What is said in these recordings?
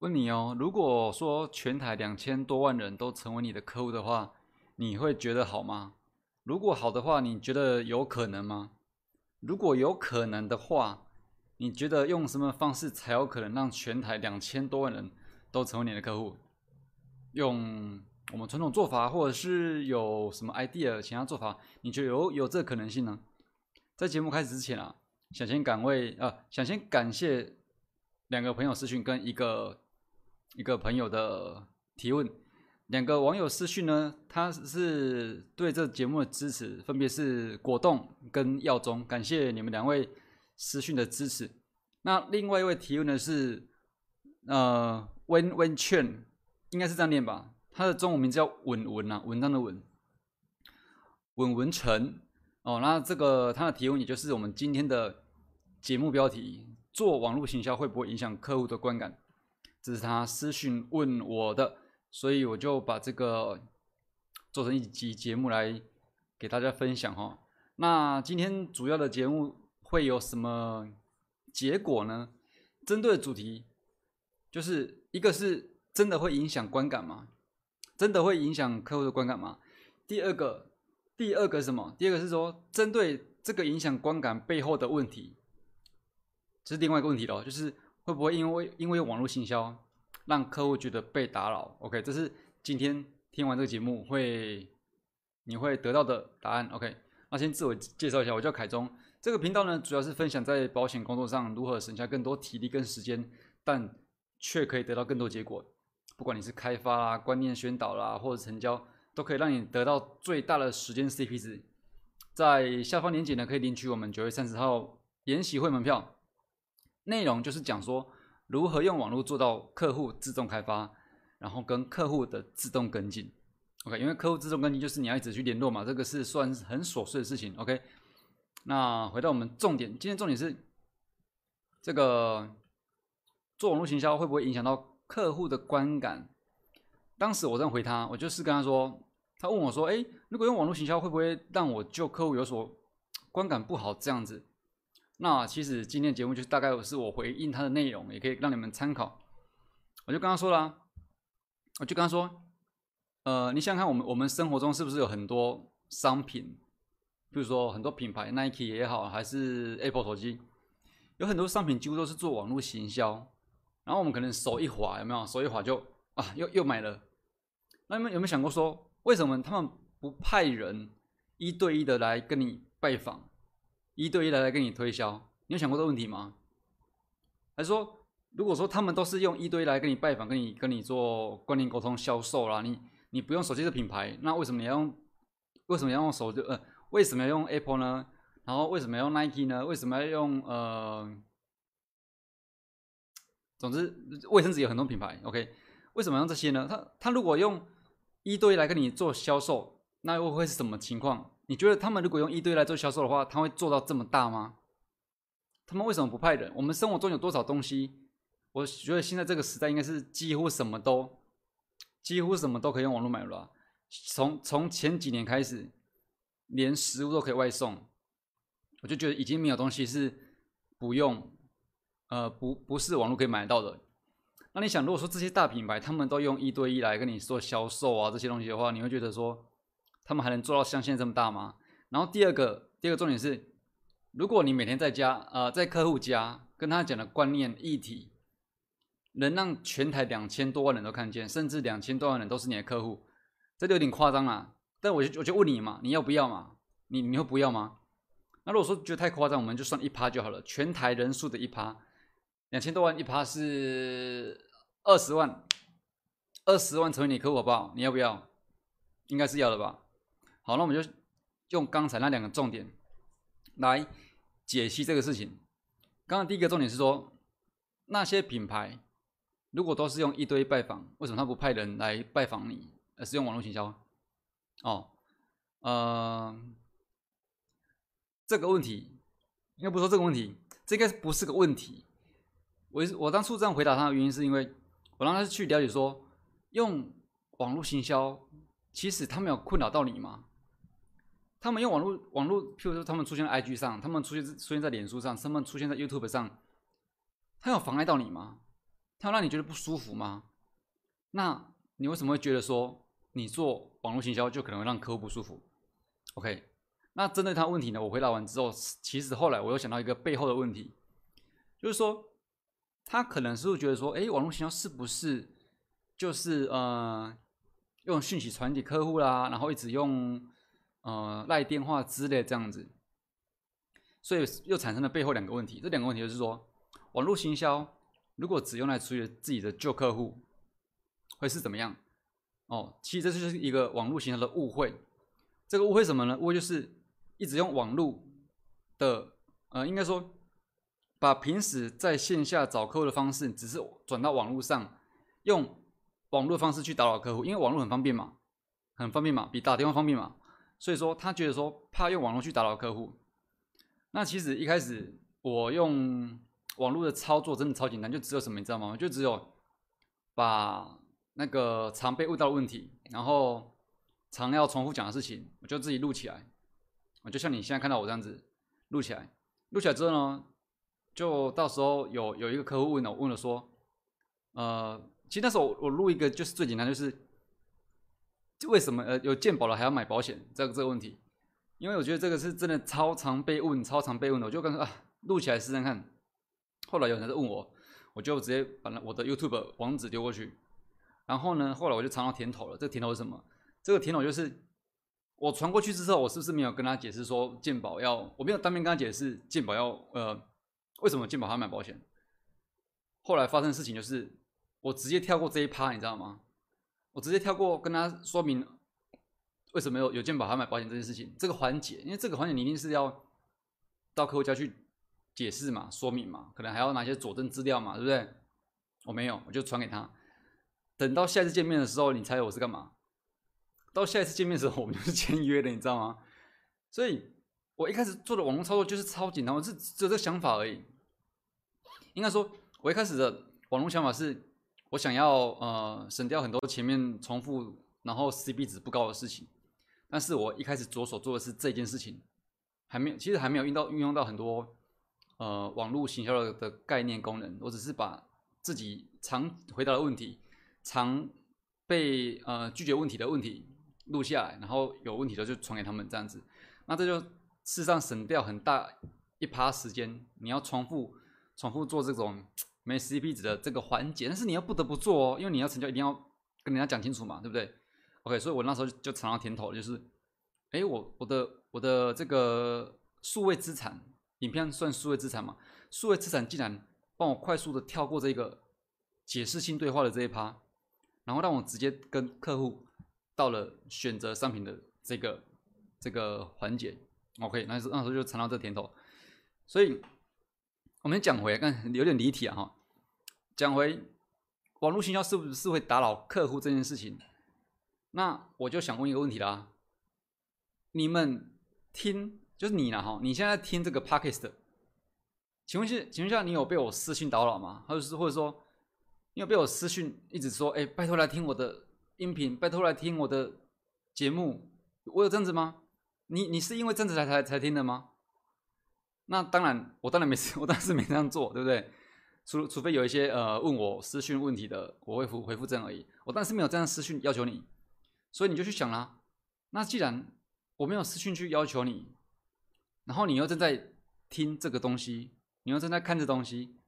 问你哦，如果说全台两千多万人都成为你的客户的话，你会觉得好吗？如果好的话，你觉得有可能吗？如果有可能的话，你觉得用什么方式才有可能让全台两千多万人都成为你的客户？用我们传统做法，或者是有什么 idea 其他做法？你觉得有有这可能性呢？在节目开始之前啊，想先感为啊，想先感谢两个朋友私讯跟一个一个朋友的提问。两个网友私讯呢，他是对这节目的支持，分别是果冻跟耀中，感谢你们两位私讯的支持。那另外一位提问的是呃温温劝，应该是这样念吧？他的中文名字叫文文啊，文章的文，文文成哦。那这个他的提问，也就是我们今天的节目标题：做网络行销会不会影响客户的观感？这是他私讯问我的。所以我就把这个做成一集节目来给大家分享哈。那今天主要的节目会有什么结果呢？针对主题就是一个是真的会影响观感吗？真的会影响客户的观感吗？第二个，第二个什么？第二个是说针对这个影响观感背后的问题，这是另外一个问题喽，就是会不会因为因为网络行销？让客户觉得被打扰，OK，这是今天听完这个节目会你会得到的答案，OK。那先自我介绍一下，我叫凯中。这个频道呢，主要是分享在保险工作上如何省下更多体力跟时间，但却可以得到更多结果。不管你是开发啦、观念宣导啦，或者成交，都可以让你得到最大的时间 CP 值。在下方链接呢，可以领取我们九月三十号研习会门票，内容就是讲说。如何用网络做到客户自动开发，然后跟客户的自动跟进？OK，因为客户自动跟进就是你要一直去联络嘛，这个是算很琐碎的事情。OK，那回到我们重点，今天重点是这个做网络行销会不会影响到客户的观感？当时我这样回他，我就是跟他说，他问我说：“哎，如果用网络行销会不会让我就客户有所观感不好？”这样子。那其实今天节目就是大概是我回应他的内容，也可以让你们参考。我就跟他说了，我就跟他说，呃，你想想看，我们我们生活中是不是有很多商品，比如说很多品牌，Nike 也好，还是 Apple 手机，有很多商品几乎都是做网络行销，然后我们可能手一滑，有没有？手一滑就啊，又又买了。那你们有没有想过说，为什么他们不派人一对一的来跟你拜访？一对一的来跟你推销，你有想过这个问题吗？还是说，如果说他们都是用一对一来跟你拜访，跟你跟你做观念沟通、销售啦，你你不用手机的品牌，那为什么你要用？为什么要用手机？呃，为什么要用 Apple 呢？然后为什么要用 Nike 呢？为什么要用呃？总之，卫生纸有很多品牌，OK？为什么用这些呢？他他如果用一对一来跟你做销售，那又会是什么情况？你觉得他们如果用一堆来做销售的话，他会做到这么大吗？他们为什么不派人？我们生活中有多少东西？我觉得现在这个时代应该是几乎什么都，几乎什么都可以用网络买了。从从前几年开始，连食物都可以外送，我就觉得已经没有东西是不用，呃，不不是网络可以买到的。那你想，如果说这些大品牌他们都用一对一来跟你做销售啊这些东西的话，你会觉得说？他们还能做到像现在这么大吗？然后第二个，第二个重点是，如果你每天在家，呃，在客户家跟他讲的观念议题，能让全台两千多万人都看见，甚至两千多万人都是你的客户，这就有点夸张了。但我就我就问你嘛，你要不要嘛？你你会不要吗？那如果说觉得太夸张，我们就算一趴就好了，全台人数的一趴，两千多万一趴是二十万，二十万成为你客户好不好？你要不要？应该是要的吧。好，那我们就用刚才那两个重点来解析这个事情。刚刚第一个重点是说，那些品牌如果都是用一堆拜访，为什么他不派人来拜访你，而是用网络营销？哦，呃，这个问题应该不说这个问题，这应该不是个问题。我我当初这样回答他的原因，是因为我让他去了解说，用网络行销，其实他没有困扰到你吗？他们用网络网络，譬如说他们出现在 IG 上，他们出现出现在脸书上，他们出现在 YouTube 上，他有妨碍到你吗？它让你觉得不舒服吗？那你为什么会觉得说你做网络行销就可能会让客户不舒服？OK，那针对他问题呢，我回答完之后，其实后来我又想到一个背后的问题，就是说他可能是会觉得说，哎，网络行销是不是就是呃用讯息传递客户啦，然后一直用呃赖电话之类这样子，所以又产生了背后两个问题。这两个问题就是说，网络行销如果只用来处理自己的旧客户。会是怎么样？哦，其实这就是一个网络行销的误会。这个误会什么呢？误会就是一直用网络的，呃，应该说把平时在线下找客户的方式，只是转到网络上，用网络方式去打扰客户，因为网络很方便嘛，很方便嘛，比打电话方便嘛。所以说他觉得说怕用网络去打扰客户。那其实一开始我用网络的操作真的超简单，就只有什么你知道吗？就只有把那个常被问到的问题，然后常要重复讲的事情，我就自己录起来。我就像你现在看到我这样子录起来，录起来之后呢，就到时候有有一个客户问了，问了说，呃，其实那时候我录一个就是最简单，就是为什么呃有健保了还要买保险这个这个问题，因为我觉得这个是真的超常被问，超常被问的，我就跟啊录起来试试看。后来有人在问我，我就直接把我的 YouTube 网址丢过去。然后呢，后来我就尝到甜头了。这个甜头是什么？这个甜头就是我传过去之后，我是不是没有跟他解释说鉴宝要，我没有当面跟他解释鉴宝要，呃，为什么鉴宝要买保险？后来发生的事情就是，我直接跳过这一趴，你知道吗？我直接跳过跟他说明为什么有有鉴宝还买保险这件事情这个环节，因为这个环节你一定是要到客户家去解释嘛、说明嘛，可能还要拿些佐证资料嘛，对不对？我没有，我就传给他。等到下一次见面的时候，你猜我是干嘛？到下一次见面的时候，我们就是签约的，你知道吗？所以，我一开始做的网络操作就是超简单，我是只有这个想法而已。应该说，我一开始的网络想法是，我想要呃省掉很多前面重复，然后 CP 值不高的事情。但是我一开始着手做的是这件事情，还没有，其实还没有运到运用到很多呃网络行销的的概念功能。我只是把自己常回答的问题。常被呃拒绝问题的问题录下来，然后有问题的就传给他们这样子，那这就事实上省掉很大一趴时间。你要重复重复做这种没 CP 值的这个环节，但是你要不得不做哦，因为你要成交一定要跟人家讲清楚嘛，对不对？OK，所以我那时候就尝到甜头，就是，哎，我我的我的这个数位资产影片算数位资产嘛？数位资产竟然帮我快速的跳过这个解释性对话的这一趴。然后让我直接跟客户到了选择商品的这个这个环节，OK，那时那时候就尝到这甜头。所以，我们讲回来，看有点离题啊哈。讲回网络营销是不是会打扰客户这件事情？那我就想问一个问题啦：你们听，就是你了哈，你现在听这个 Podcast，请问是请问一下，你有被我私信打扰吗？或者是或者说？你有被我私讯一直说，哎，拜托来听我的音频，拜托来听我的节目，我有这样子吗？你你是因为这样子才才才听的吗？那当然，我当然没事 我当时没这样做，对不对？除除非有一些呃问我私讯问题的，我会回回复这样而已。我当时没有这样私讯要求你，所以你就去想啦。那既然我没有私讯去要求你，然后你又正在听这个东西，你又正在看这东西，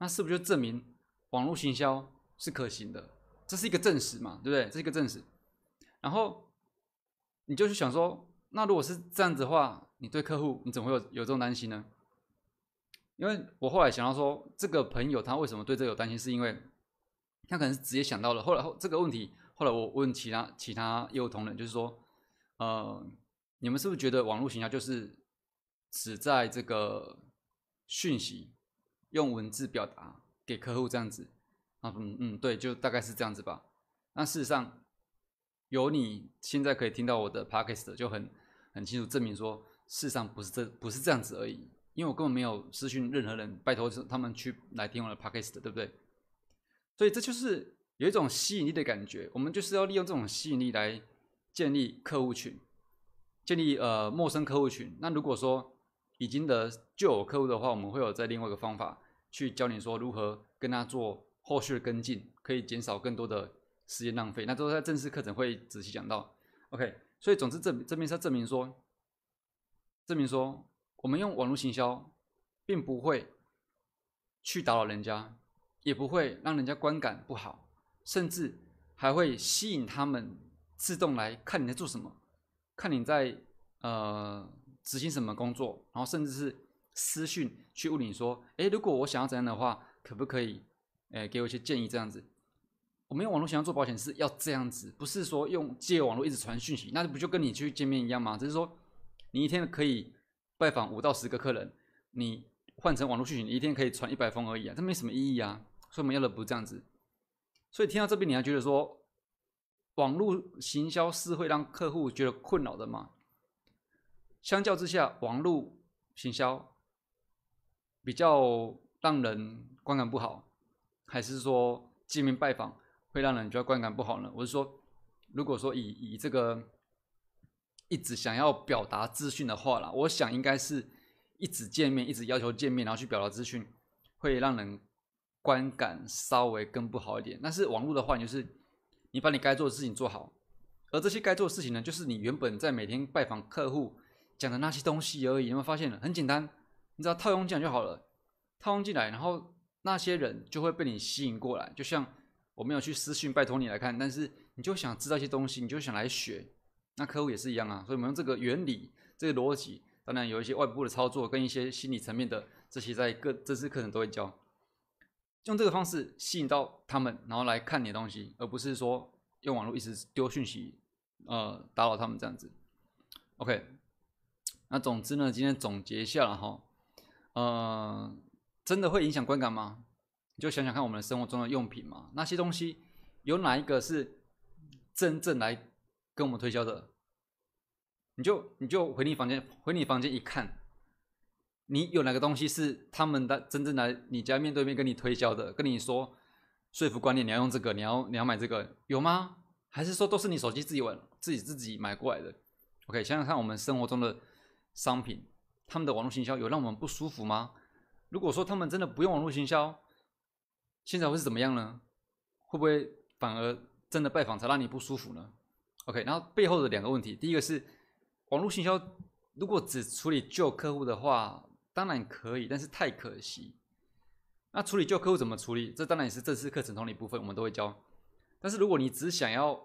那是不是就证明？网络行销是可行的，这是一个证实嘛，对不对？这是一个证实。然后你就去想说，那如果是这样子的话，你对客户你怎么会有有这种担心呢？因为我后来想到说，这个朋友他为什么对这个有担心，是因为他可能是直接想到了。后来后这个问题，后来我问其他其他业务同仁，就是说，呃，你们是不是觉得网络行销就是只在这个讯息用文字表达？给客户这样子，啊，嗯嗯，对，就大概是这样子吧。那事实上，有你现在可以听到我的 podcast，就很很清楚证明说，事实上不是这不是这样子而已。因为我根本没有私讯任何人，拜托是他们去来听我的 podcast，对不对？所以这就是有一种吸引力的感觉。我们就是要利用这种吸引力来建立客户群，建立呃陌生客户群。那如果说已经的旧有客户的话，我们会有在另外一个方法。去教你说如何跟他做后续的跟进，可以减少更多的时间浪费。那都在正式课程会仔细讲到。OK，所以总之这这边是要证明说，证明说我们用网络行销，并不会去打扰人家，也不会让人家观感不好，甚至还会吸引他们自动来看你在做什么，看你在呃执行什么工作，然后甚至是私讯去问你说，诶，如果我想要怎样的话，可不可以？诶，给我一些建议，这样子。我们用网络想要做保险是要这样子，不是说用借网络一直传讯息，那不就跟你去见面一样吗？只是说你一天可以拜访五到十个客人，你换成网络讯息，你一天可以传一百封而已啊，这没什么意义啊。所以我们要的不是这样子。所以听到这边，你还觉得说网络行销是会让客户觉得困扰的吗？相较之下，网络行销比较让人观感不好。还是说见面拜访会让人觉得观感不好呢？我是说，如果说以以这个一直想要表达资讯的话啦，我想应该是一直见面，一直要求见面，然后去表达资讯，会让人观感稍微更不好一点。但是网络的话，就是你把你该做的事情做好，而这些该做的事情呢，就是你原本在每天拜访客户讲的那些东西而已。有没有发现了？很简单，你只要套用进来就好了，套用进来，然后。那些人就会被你吸引过来，就像我没有去私讯拜托你来看，但是你就想知道一些东西，你就想来学。那客户也是一样啊，所以我们用这个原理、这个逻辑，当然有一些外部的操作跟一些心理层面的这些，在各这次课程都会教。用这个方式吸引到他们，然后来看你的东西，而不是说用网络一直丢讯息，呃，打扰他们这样子。OK，那总之呢，今天总结一下了哈，呃。真的会影响观感吗？你就想想看，我们生活中的用品嘛，那些东西有哪一个是真正来跟我们推销的？你就你就回你房间，回你房间一看，你有哪个东西是他们的真正来你家面对面跟你推销的？跟你说说服观念，你要用这个，你要你要买这个，有吗？还是说都是你手机自己玩自己自己买过来的？OK，想想看，我们生活中的商品，他们的网络行销有让我们不舒服吗？如果说他们真的不用网络行销，现在会是怎么样呢？会不会反而真的拜访才让你不舒服呢？OK，然后背后的两个问题，第一个是网络行销如果只处理旧客户的话，当然可以，但是太可惜。那处理旧客户怎么处理？这当然也是这次课程中的一部分，我们都会教。但是如果你只想要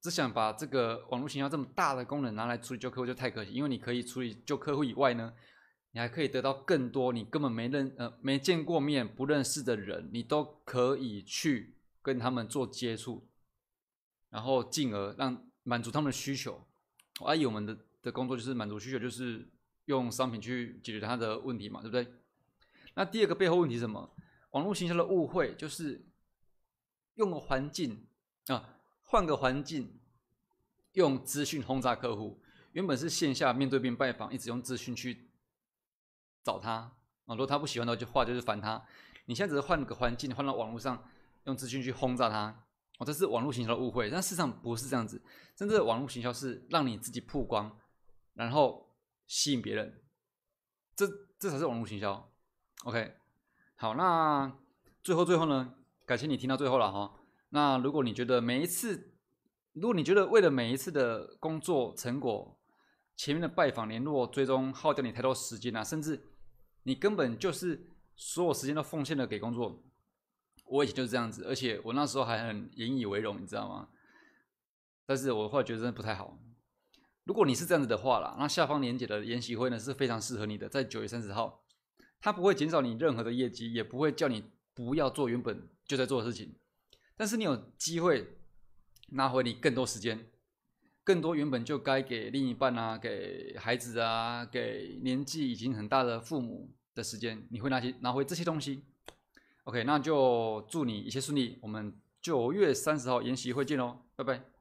只想把这个网络行销这么大的功能拿来处理旧客户，就太可惜，因为你可以处理旧客户以外呢。你还可以得到更多你根本没认呃没见过面不认识的人，你都可以去跟他们做接触，然后进而让满足他们的需求。阿姨我们的的工作就是满足需求，就是用商品去解决他的问题嘛，对不对？那第二个背后问题是什么？网络行销的误会就是用环境啊，换个环境，用资讯轰炸客户。原本是线下面对面拜访，一直用资讯去。找他啊！如果他不喜欢的话，就就是烦他。你现在只是换个环境，换到网络上，用资讯去轰炸他。哦，这是网络行销的误会，但事实上不是这样子。真正的网络行销是让你自己曝光，然后吸引别人，这这才是网络行销。OK，好，那最后最后呢？感谢你听到最后了哈。那如果你觉得每一次，如果你觉得为了每一次的工作成果，前面的拜访、联络、追踪耗掉你太多时间啊，甚至。你根本就是所有时间都奉献了给工作，我以前就是这样子，而且我那时候还很引以为荣，你知道吗？但是我后来觉得真的不太好。如果你是这样子的话啦，那下方连接的研习会呢是非常适合你的，在九月三十号，它不会减少你任何的业绩，也不会叫你不要做原本就在做的事情，但是你有机会拿回你更多时间。更多原本就该给另一半啊、给孩子啊、给年纪已经很大的父母的时间，你会拿起拿回这些东西。OK，那就祝你一切顺利。我们九月三十号研习会见喽，拜拜。